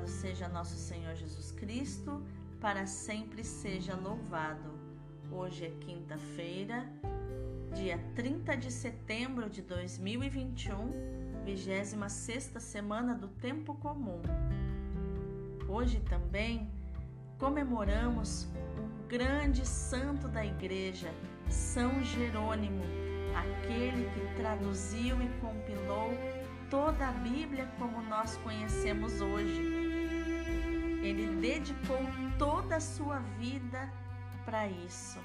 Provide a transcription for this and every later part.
Louvado seja nosso Senhor Jesus Cristo, para sempre seja louvado. Hoje é quinta-feira, dia 30 de setembro de 2021, 26 semana do Tempo Comum. Hoje também comemoramos um grande santo da Igreja, São Jerônimo, aquele que traduziu e compilou toda a Bíblia como nós conhecemos hoje. Ele dedicou toda a sua vida para isso.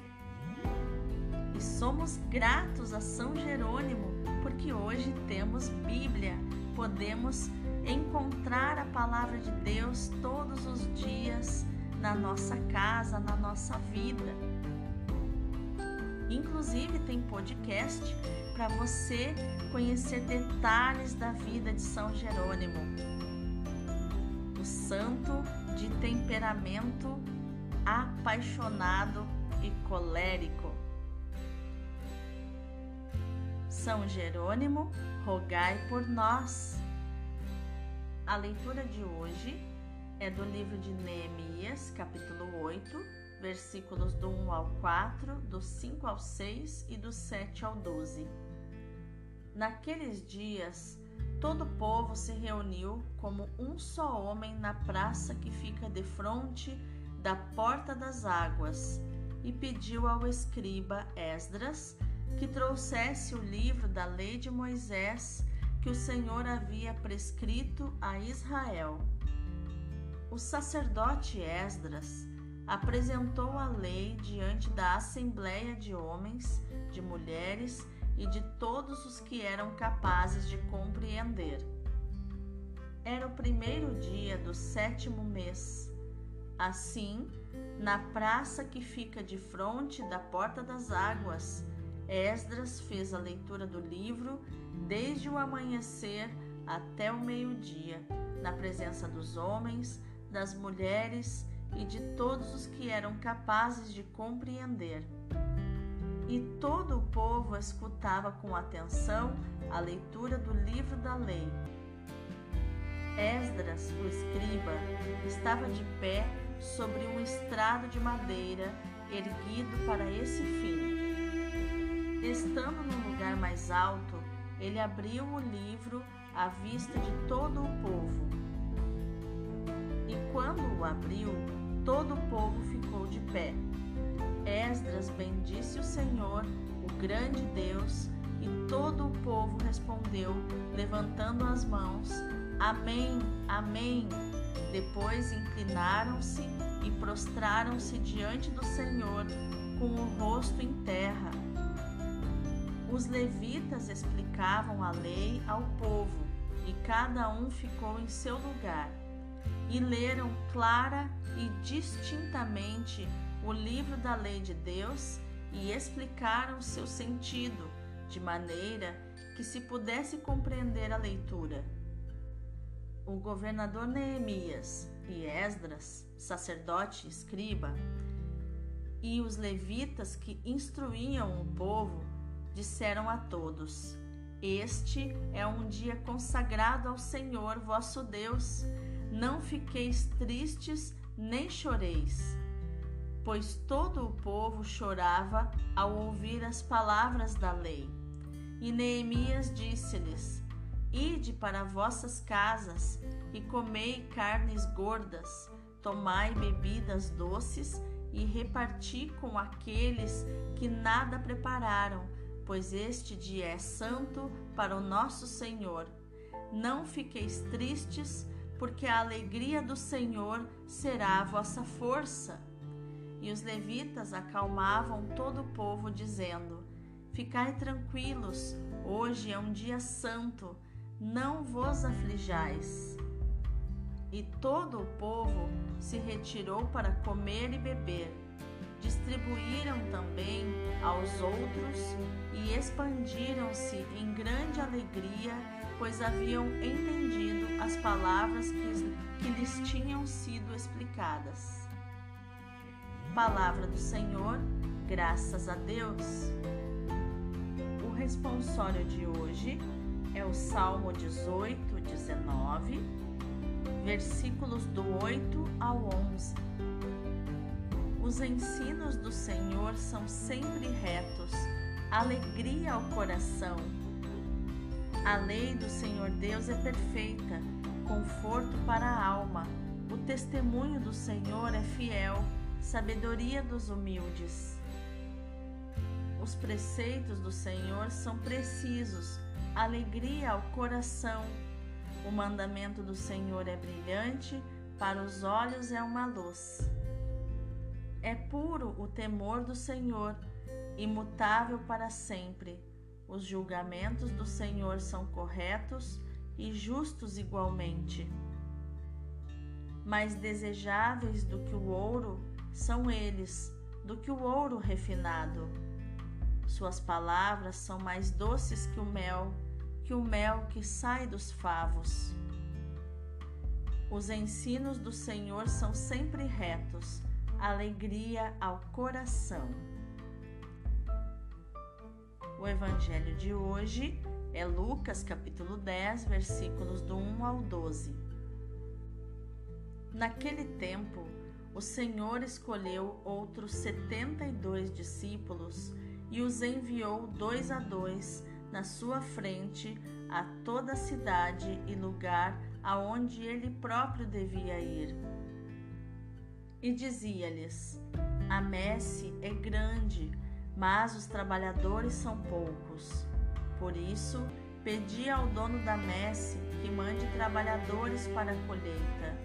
E somos gratos a São Jerônimo porque hoje temos Bíblia, podemos encontrar a palavra de Deus todos os dias na nossa casa, na nossa vida. Inclusive tem podcast para você conhecer detalhes da vida de São Jerônimo, o santo de temperamento apaixonado e colérico. São Jerônimo, rogai por nós. A leitura de hoje é do livro de Neemias, capítulo 8, versículos do 1 ao 4, do 5 ao 6 e do 7 ao 12. Naqueles dias, todo o povo se reuniu como um só homem na praça que fica de frente da porta das águas e pediu ao escriba Esdras que trouxesse o livro da lei de Moisés que o Senhor havia prescrito a Israel. O sacerdote Esdras apresentou a lei diante da assembleia de homens, de mulheres e de todos os que eram capazes de compreender. Era o primeiro dia do sétimo mês. Assim, na praça que fica de frente da Porta das Águas, Esdras fez a leitura do livro desde o amanhecer até o meio-dia, na presença dos homens, das mulheres e de todos os que eram capazes de compreender. E todo o povo escutava com atenção a leitura do livro da lei. Esdras, o escriba, estava de pé sobre um estrado de madeira erguido para esse fim. Estando no lugar mais alto, ele abriu o livro à vista de todo o povo. E quando o abriu, todo o povo ficou de pé. Esdras bendisse o Senhor, o grande Deus, e todo o povo respondeu, levantando as mãos: Amém, Amém. Depois inclinaram-se e prostraram-se diante do Senhor com o rosto em terra. Os levitas explicavam a lei ao povo e cada um ficou em seu lugar e leram clara e distintamente o livro da lei de Deus e explicaram seu sentido, de maneira que se pudesse compreender a leitura. O governador Neemias e Esdras, sacerdote e escriba, e os levitas que instruíam o povo, disseram a todos: Este é um dia consagrado ao Senhor vosso Deus não fiqueis tristes nem choreis, pois todo o povo chorava ao ouvir as palavras da lei. E Neemias disse-lhes: Ide para vossas casas e comei carnes gordas, tomai bebidas doces e reparti com aqueles que nada prepararam, pois este dia é santo para o nosso Senhor. Não fiqueis tristes, porque a alegria do Senhor será a vossa força. E os levitas acalmavam todo o povo, dizendo: Ficai tranquilos, hoje é um dia santo, não vos aflijais. E todo o povo se retirou para comer e beber. Distribuíram também aos outros e expandiram-se em grande alegria pois haviam entendido as palavras que, que lhes tinham sido explicadas. Palavra do Senhor, graças a Deus. O responsório de hoje é o Salmo 18, 19, versículos do 8 ao 11. Os ensinos do Senhor são sempre retos, alegria ao coração. A lei do Senhor Deus é perfeita, conforto para a alma. O testemunho do Senhor é fiel, sabedoria dos humildes. Os preceitos do Senhor são precisos, alegria ao coração. O mandamento do Senhor é brilhante, para os olhos é uma luz. É puro o temor do Senhor, imutável para sempre. Os julgamentos do Senhor são corretos e justos igualmente. Mais desejáveis do que o ouro são eles, do que o ouro refinado. Suas palavras são mais doces que o mel, que o mel que sai dos favos. Os ensinos do Senhor são sempre retos, alegria ao coração. O evangelho de hoje é Lucas capítulo 10, versículos do 1 ao 12. Naquele tempo, o Senhor escolheu outros setenta e dois discípulos e os enviou dois a dois na sua frente a toda a cidade e lugar aonde ele próprio devia ir. E dizia-lhes: A messe é grande, mas os trabalhadores são poucos. Por isso, pedi ao dono da messe que mande trabalhadores para a colheita.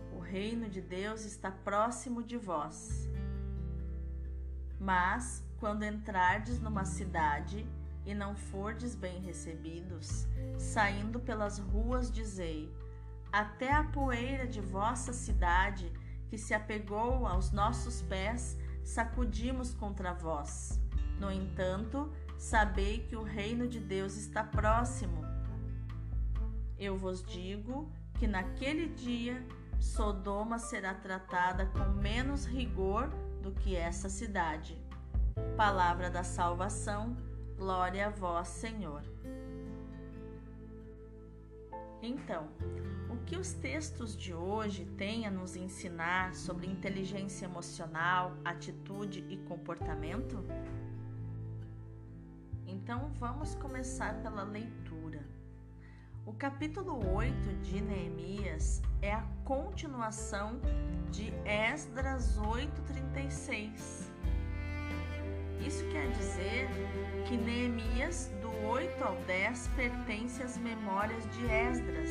reino de Deus está próximo de vós. Mas, quando entrardes numa cidade e não fordes bem recebidos, saindo pelas ruas, dizei: Até a poeira de vossa cidade, que se apegou aos nossos pés, sacudimos contra vós. No entanto, sabei que o reino de Deus está próximo. Eu vos digo que naquele dia Sodoma será tratada com menos rigor do que essa cidade. Palavra da salvação Glória a vós, Senhor. Então, o que os textos de hoje têm a nos ensinar sobre inteligência emocional, atitude e comportamento? Então, vamos começar pela leitura. O capítulo 8 de Neemias é a continuação de Esdras 8:36 isso quer dizer que Neemias, do 8 ao 10, pertence às memórias de Esdras,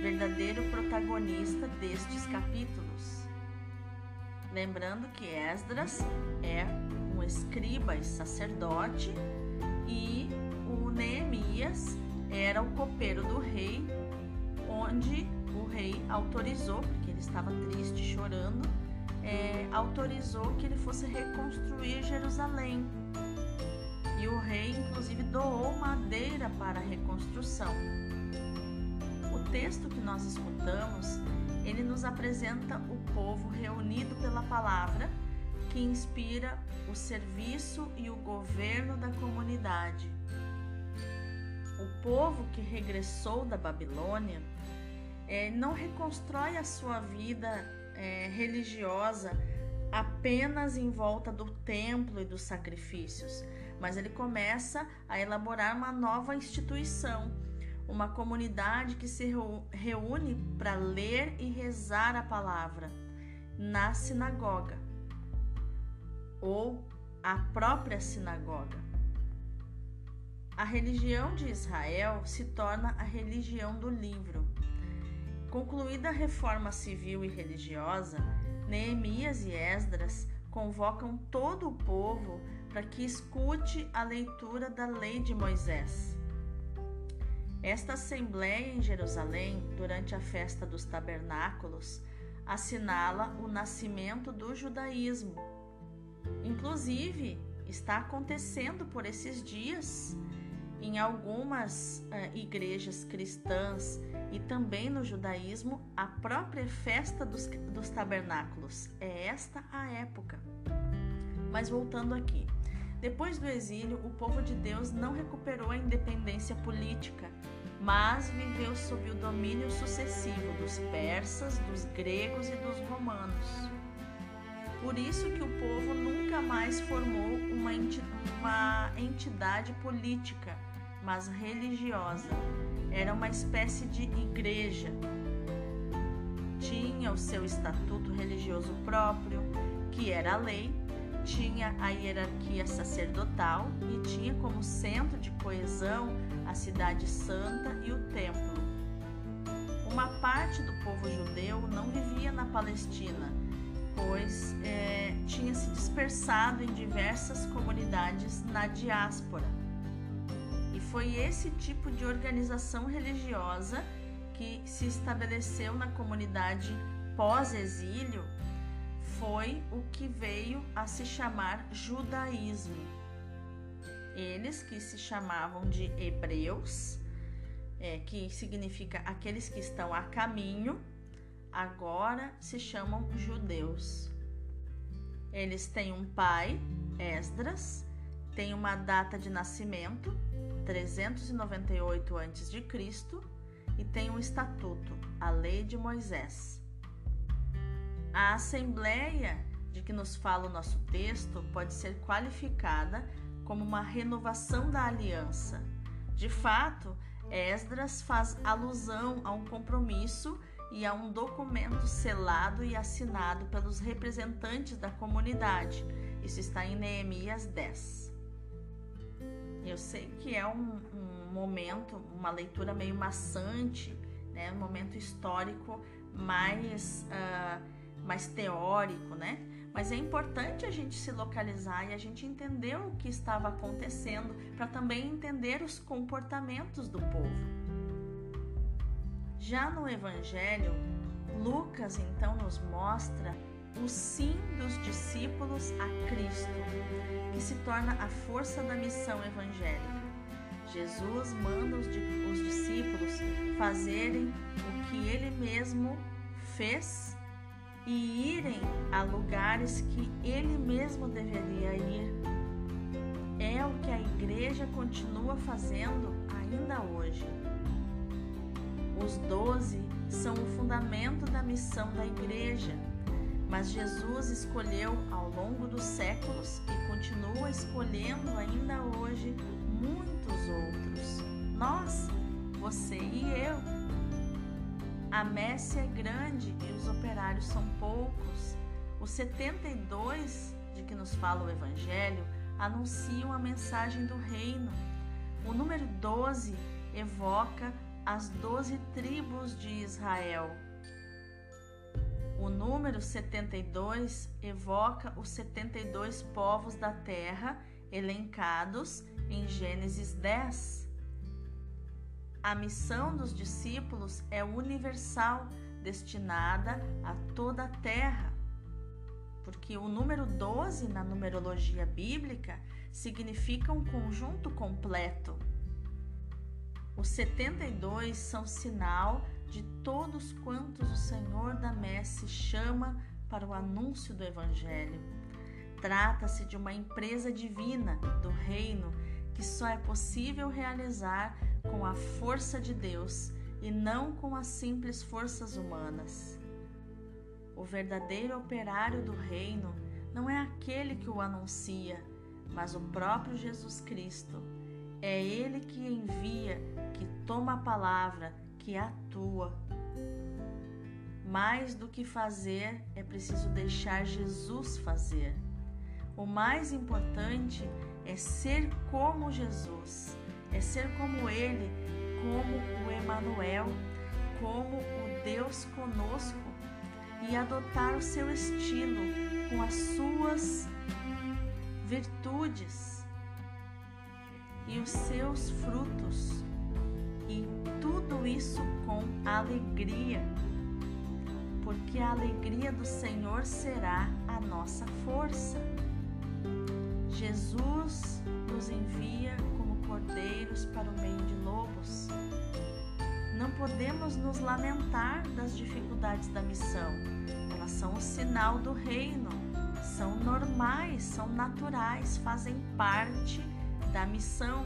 verdadeiro protagonista destes capítulos. Lembrando que Esdras é um escriba e sacerdote e o Neemias era o copeiro do rei, onde o rei autorizou, porque ele estava triste, chorando, é, autorizou que ele fosse reconstruir Jerusalém. E o rei, inclusive, doou madeira para a reconstrução. O texto que nós escutamos, ele nos apresenta o povo reunido pela palavra, que inspira o serviço e o governo da comunidade. O povo que regressou da Babilônia é, não reconstrói a sua vida é, religiosa apenas em volta do templo e dos sacrifícios, mas ele começa a elaborar uma nova instituição, uma comunidade que se reúne para ler e rezar a palavra. na sinagoga ou a própria sinagoga. A religião de Israel se torna a religião do livro. Concluída a reforma civil e religiosa, Neemias e Esdras convocam todo o povo para que escute a leitura da lei de Moisés. Esta assembleia em Jerusalém, durante a festa dos tabernáculos, assinala o nascimento do judaísmo. Inclusive, está acontecendo por esses dias em algumas uh, igrejas cristãs e também no judaísmo a própria festa dos, dos tabernáculos. É esta a época. Mas voltando aqui. Depois do exílio, o povo de Deus não recuperou a independência política, mas viveu sob o domínio sucessivo dos persas, dos gregos e dos romanos. Por isso que o povo nunca mais formou uma entidade política, mas religiosa. Era uma espécie de igreja. Tinha o seu estatuto religioso próprio, que era a lei, tinha a hierarquia sacerdotal e tinha como centro de coesão a cidade santa e o templo. Uma parte do povo judeu não vivia na Palestina, pois é, tinha se dispersado em diversas comunidades na diáspora. Foi esse tipo de organização religiosa que se estabeleceu na comunidade pós-exílio foi o que veio a se chamar judaísmo. Eles que se chamavam de hebreus, é, que significa aqueles que estão a caminho, agora se chamam judeus. Eles têm um pai, Esdras, tem uma data de nascimento, 398 a.C., e tem um estatuto, a Lei de Moisés. A assembleia de que nos fala o nosso texto pode ser qualificada como uma renovação da aliança. De fato, Esdras faz alusão a um compromisso e a um documento selado e assinado pelos representantes da comunidade. Isso está em Neemias 10. Eu sei que é um, um momento, uma leitura meio maçante, né? um momento histórico mais. Uh, mais teórico, né? Mas é importante a gente se localizar e a gente entender o que estava acontecendo para também entender os comportamentos do povo. Já no Evangelho, Lucas então nos mostra o sim dos discípulos a Cristo, que se torna a força da missão evangélica. Jesus manda os, os discípulos fazerem o que ele mesmo fez e irem a lugares que ele mesmo deveria ir. É o que a igreja continua fazendo ainda hoje. Os doze são o fundamento da missão da igreja, mas Jesus escolheu ao longo dos séculos e continua escolhendo ainda hoje muitos outros. Nós, você e eu a messe é grande e os operários são poucos. Os 72 de que nos fala o Evangelho anunciam a mensagem do reino. O número 12 evoca as doze tribos de Israel. Número 72 evoca os 72 povos da terra elencados em Gênesis 10. A missão dos discípulos é universal, destinada a toda a terra. Porque o número 12 na numerologia bíblica significa um conjunto completo. Os 72 são sinal de todos quantos o Senhor da Messe chama para o anúncio do Evangelho. Trata-se de uma empresa divina do reino que só é possível realizar com a força de Deus e não com as simples forças humanas. O verdadeiro operário do reino não é aquele que o anuncia, mas o próprio Jesus Cristo. É ele que envia, que toma a palavra, que atua. Mais do que fazer, é preciso deixar Jesus fazer. O mais importante é ser como Jesus, é ser como Ele, como o Emanuel, como o Deus conosco e adotar o seu estilo com as suas virtudes e os seus frutos, e tudo isso com alegria, porque a alegria do Senhor será a nossa força. Jesus nos envia como cordeiros para o meio de lobos. Não podemos nos lamentar das dificuldades da missão. Elas são o sinal do reino, são normais, são naturais, fazem parte da missão.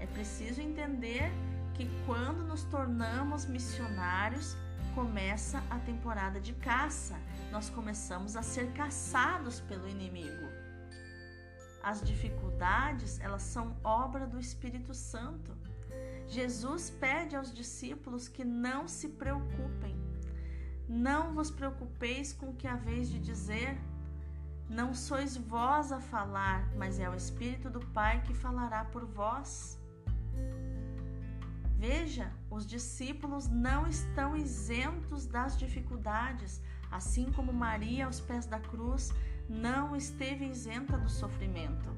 É preciso entender que quando nos tornamos missionários, começa a temporada de caça. Nós começamos a ser caçados pelo inimigo. As dificuldades, elas são obra do Espírito Santo. Jesus pede aos discípulos que não se preocupem. Não vos preocupeis com o que haveis de dizer. Não sois vós a falar, mas é o Espírito do Pai que falará por vós. Veja, os discípulos não estão isentos das dificuldades, assim como Maria aos pés da cruz não esteve isenta do sofrimento.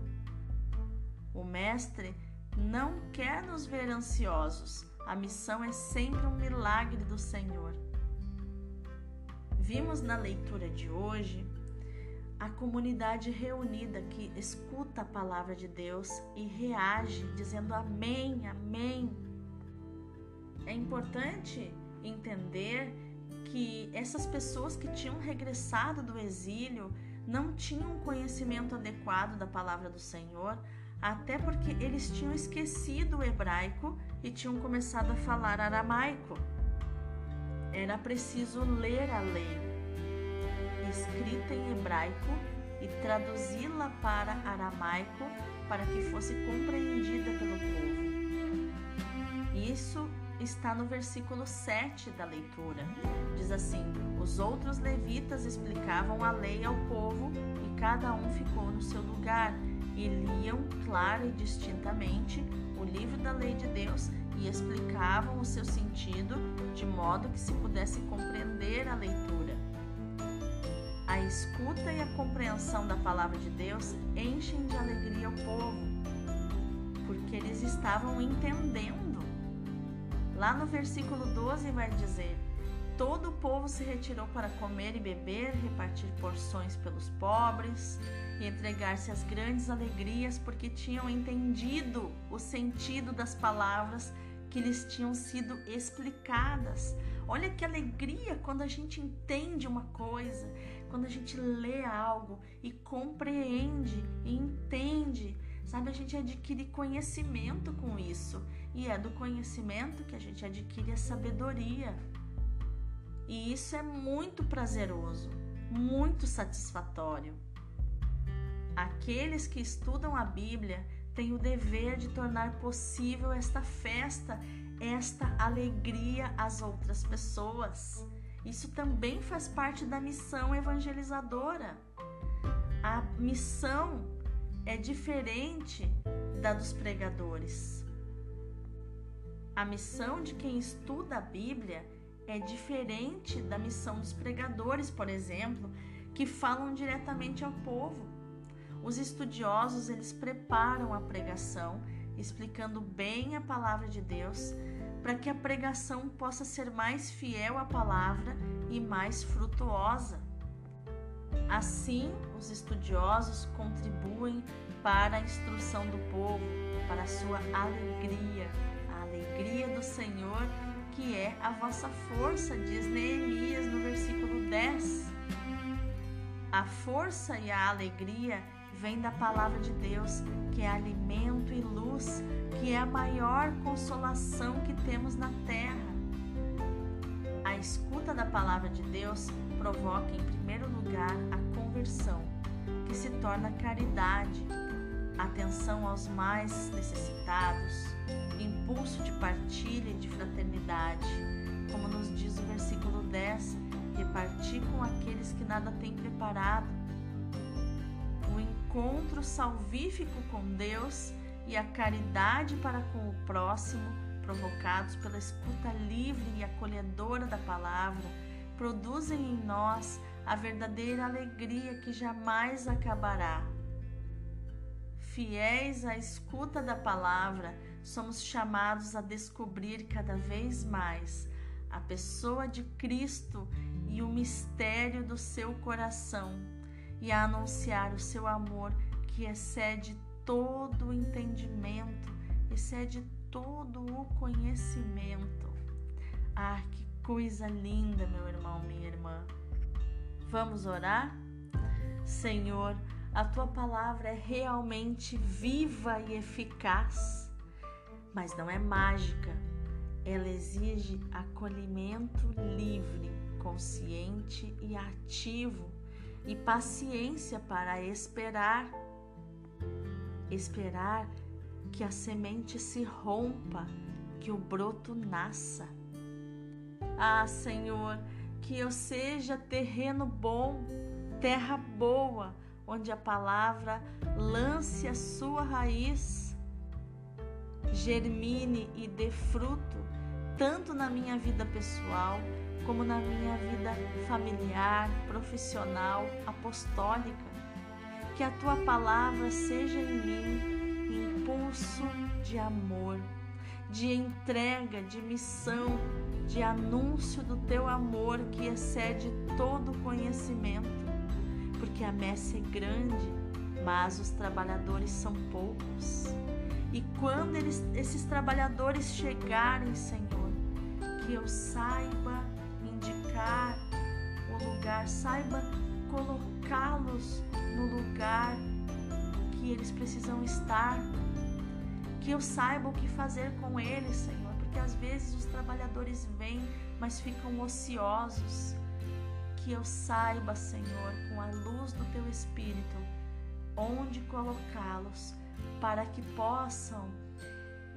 O Mestre não quer nos ver ansiosos. A missão é sempre um milagre do Senhor. Vimos na leitura de hoje a comunidade reunida que escuta a palavra de Deus e reage dizendo amém, amém. É importante entender que essas pessoas que tinham regressado do exílio não tinham conhecimento adequado da palavra do Senhor, até porque eles tinham esquecido o hebraico e tinham começado a falar aramaico. Era preciso ler a lei, escrita em hebraico, e traduzi-la para aramaico para que fosse compreendida pelo povo. Isso está no versículo 7 da leitura. Diz assim: Os outros levitas explicavam a lei ao povo e cada um ficou no seu lugar e liam claro e distintamente o livro da lei de Deus e explicavam o seu sentido de modo que se pudesse compreender a leitura. A escuta e a compreensão da palavra de Deus enchem de alegria o povo, porque eles estavam entendendo Lá no versículo 12 vai dizer: Todo o povo se retirou para comer e beber, repartir porções pelos pobres e entregar-se às grandes alegrias, porque tinham entendido o sentido das palavras que lhes tinham sido explicadas. Olha que alegria quando a gente entende uma coisa, quando a gente lê algo e compreende e entende Sabe, a gente adquire conhecimento com isso. E é do conhecimento que a gente adquire a sabedoria. E isso é muito prazeroso, muito satisfatório. Aqueles que estudam a Bíblia têm o dever de tornar possível esta festa, esta alegria às outras pessoas. Isso também faz parte da missão evangelizadora. A missão é diferente da dos pregadores. A missão de quem estuda a Bíblia é diferente da missão dos pregadores, por exemplo, que falam diretamente ao povo. Os estudiosos, eles preparam a pregação, explicando bem a palavra de Deus, para que a pregação possa ser mais fiel à palavra e mais frutuosa. Assim, os estudiosos contribuem para a instrução do povo, para a sua alegria, a alegria do Senhor, que é a vossa força, diz Neemias no versículo 10. A força e a alegria vem da palavra de Deus, que é alimento e luz, que é a maior consolação que temos na terra. A escuta da palavra de Deus provoca, em primeiro lugar, a conversão, que se torna caridade, atenção aos mais necessitados, impulso de partilha e de fraternidade, como nos diz o versículo 10, repartir com aqueles que nada têm preparado. Encontro salvífico com Deus e a caridade para com o próximo, provocados pela escuta livre e acolhedora da palavra, produzem em nós a verdadeira alegria que jamais acabará. Fiéis à escuta da palavra, somos chamados a descobrir cada vez mais a pessoa de Cristo e o mistério do seu coração e a anunciar o seu amor que excede todo o entendimento, excede todo o conhecimento. Ah, que coisa linda, meu irmão, minha irmã. Vamos orar? Senhor, a tua palavra é realmente viva e eficaz, mas não é mágica. Ela exige acolhimento livre, consciente e ativo e paciência para esperar. Esperar que a semente se rompa, que o broto nasça. Ah, Senhor, que eu seja terreno bom, terra boa, onde a palavra lance a sua raiz, germine e dê fruto, tanto na minha vida pessoal, como na minha vida familiar, profissional, apostólica. Que a tua palavra seja em mim impulso de amor, de entrega, de missão, de anúncio do teu amor que excede todo conhecimento, porque a messe é grande, mas os trabalhadores são poucos. E quando eles, esses trabalhadores chegarem, Senhor, que eu saiba o lugar, saiba colocá-los no lugar que eles precisam estar, que eu saiba o que fazer com eles, Senhor, porque às vezes os trabalhadores vêm, mas ficam ociosos. Que eu saiba, Senhor, com a luz do teu Espírito, onde colocá-los para que possam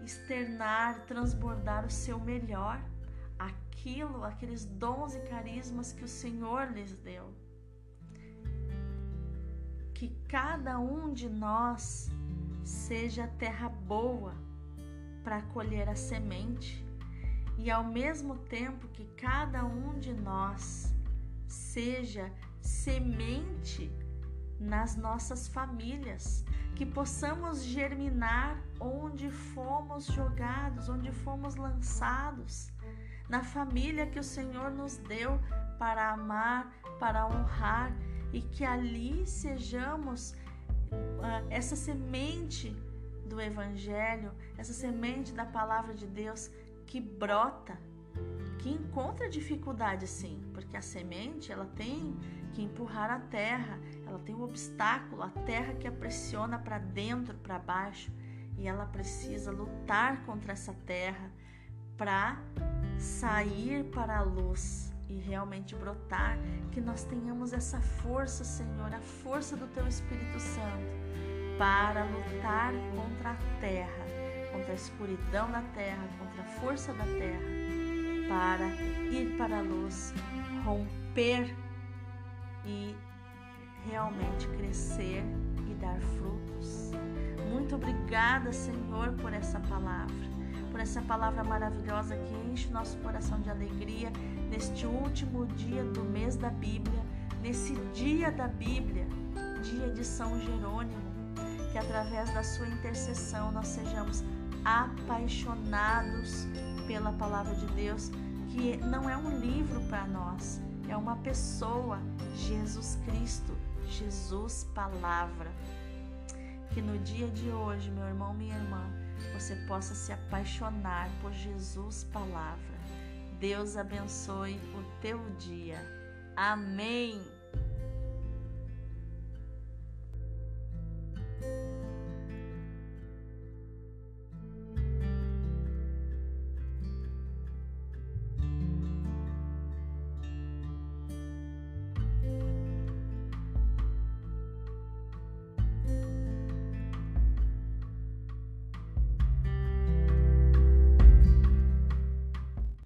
externar, transbordar o seu melhor aquilo, aqueles dons e carismas que o Senhor lhes deu. Que cada um de nós seja terra boa para colher a semente. E ao mesmo tempo que cada um de nós seja semente nas nossas famílias, que possamos germinar onde fomos jogados, onde fomos lançados, na família que o Senhor nos deu para amar, para honrar e que ali sejamos uh, essa semente do Evangelho, essa semente da palavra de Deus que brota, que encontra dificuldade sim, porque a semente ela tem que empurrar a terra, ela tem um obstáculo, a terra que a pressiona para dentro, para baixo, e ela precisa lutar contra essa terra para sair para a luz e realmente brotar, que nós tenhamos essa força, Senhor, a força do Teu Espírito Santo para lutar contra a terra, contra a escuridão da terra, contra a força da terra, para ir para a luz, romper e realmente crescer e dar frutos. Muito obrigada, Senhor, por essa palavra por essa palavra maravilhosa que enche o nosso coração de alegria neste último dia do mês da Bíblia, nesse dia da Bíblia, dia de São Jerônimo, que através da sua intercessão nós sejamos apaixonados pela palavra de Deus, que não é um livro para nós, é uma pessoa, Jesus Cristo, Jesus Palavra. Que no dia de hoje, meu irmão, minha irmã, você possa se apaixonar por Jesus Palavra. Deus abençoe o teu dia. Amém.